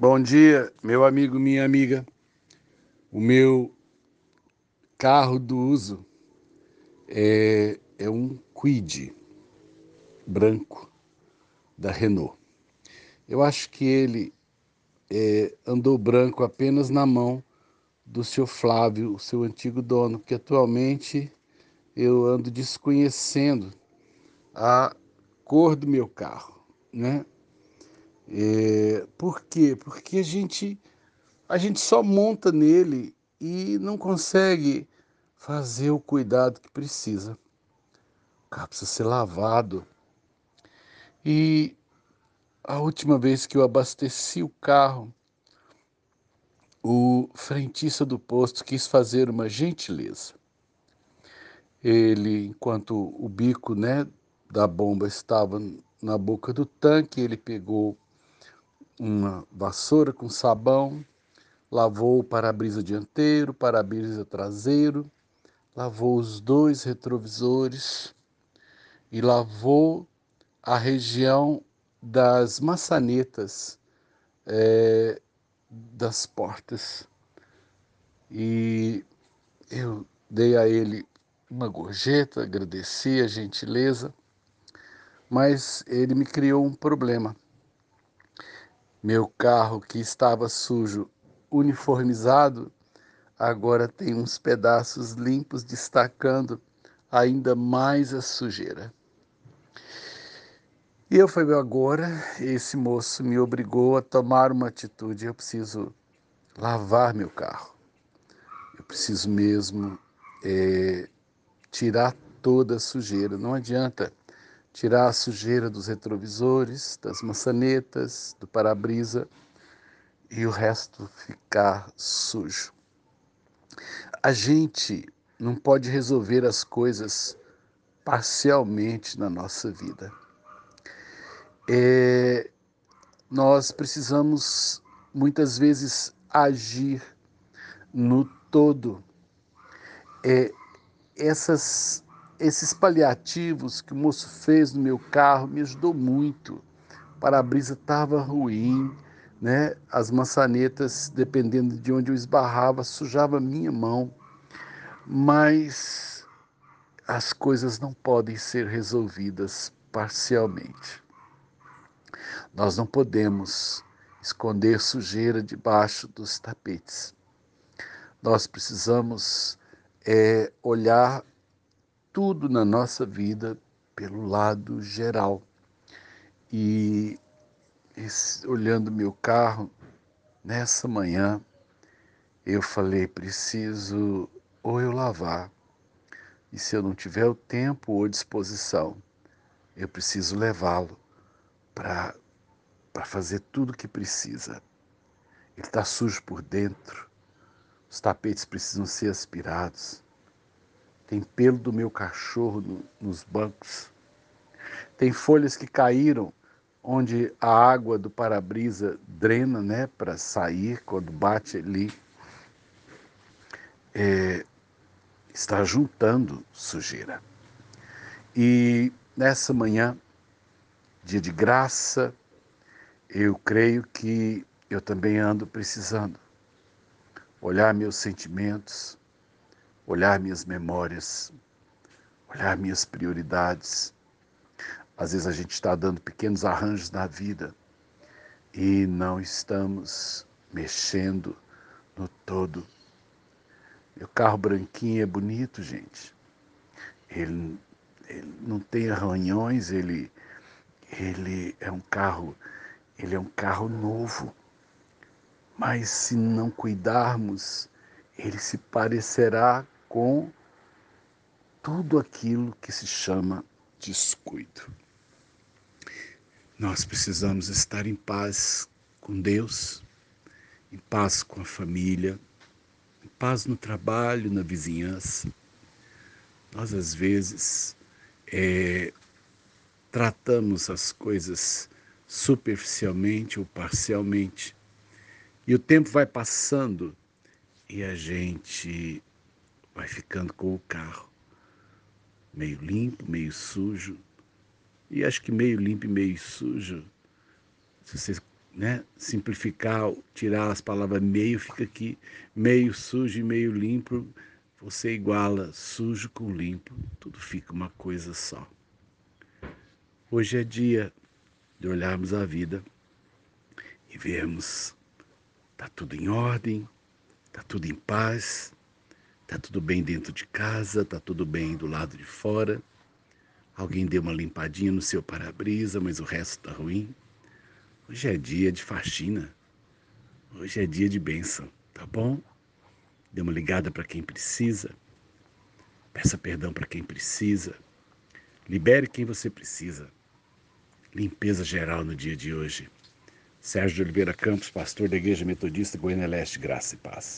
Bom dia, meu amigo, minha amiga. O meu carro do uso é, é um Quid branco da Renault. Eu acho que ele é, andou branco apenas na mão do seu Flávio, o seu antigo dono, porque atualmente eu ando desconhecendo a cor do meu carro, né? É, por quê? Porque a gente, a gente só monta nele e não consegue fazer o cuidado que precisa. O carro precisa ser lavado. E a última vez que eu abasteci o carro, o frentista do posto quis fazer uma gentileza. Ele, enquanto o bico né, da bomba estava na boca do tanque, ele pegou uma vassoura com sabão, lavou o para-brisa dianteiro, para-brisa traseiro, lavou os dois retrovisores e lavou a região das maçanetas é, das portas. E eu dei a ele uma gorjeta, agradeci a gentileza, mas ele me criou um problema. Meu carro, que estava sujo, uniformizado, agora tem uns pedaços limpos destacando ainda mais a sujeira. E eu falei, agora esse moço me obrigou a tomar uma atitude, eu preciso lavar meu carro. Eu preciso mesmo é, tirar toda a sujeira. Não adianta tirar a sujeira dos retrovisores, das maçanetas, do para-brisa e o resto ficar sujo. A gente não pode resolver as coisas parcialmente na nossa vida. É, nós precisamos muitas vezes agir no todo. É, essas esses paliativos que o moço fez no meu carro me ajudou muito. O para-brisa estava ruim, né? As maçanetas, dependendo de onde eu esbarrava, sujava a minha mão. Mas as coisas não podem ser resolvidas parcialmente. Nós não podemos esconder sujeira debaixo dos tapetes. Nós precisamos é, olhar tudo na nossa vida pelo lado geral. E esse, olhando meu carro, nessa manhã, eu falei: preciso ou eu lavar, e se eu não tiver o tempo ou disposição, eu preciso levá-lo para fazer tudo o que precisa. Ele está sujo por dentro, os tapetes precisam ser aspirados tem pelo do meu cachorro no, nos bancos, tem folhas que caíram onde a água do para-brisa drena né, para sair quando bate ali. É, está juntando sujeira. E nessa manhã, dia de graça, eu creio que eu também ando precisando olhar meus sentimentos, olhar minhas memórias, olhar minhas prioridades. Às vezes a gente está dando pequenos arranjos na vida e não estamos mexendo no todo. Meu carro branquinho é bonito, gente. Ele, ele não tem arranhões, ele, ele é um carro, ele é um carro novo. Mas se não cuidarmos, ele se parecerá com tudo aquilo que se chama descuido. Nós precisamos estar em paz com Deus, em paz com a família, em paz no trabalho, na vizinhança. Nós, às vezes, é, tratamos as coisas superficialmente ou parcialmente, e o tempo vai passando e a gente vai ficando com o carro meio limpo, meio sujo. E acho que meio limpo e meio sujo, se você né, simplificar, tirar as palavras meio, fica aqui meio sujo e meio limpo. Você iguala sujo com limpo, tudo fica uma coisa só. Hoje é dia de olharmos a vida e vermos tá tudo em ordem, tá tudo em paz, tá tudo bem dentro de casa, tá tudo bem do lado de fora. Alguém deu uma limpadinha no seu para-brisa, mas o resto tá ruim. Hoje é dia de faxina. Hoje é dia de bênção, tá bom? Dê uma ligada para quem precisa. Peça perdão para quem precisa. Libere quem você precisa. Limpeza geral no dia de hoje. Sérgio de Oliveira Campos, pastor da Igreja Metodista Goiânia Leste, Graça e Paz.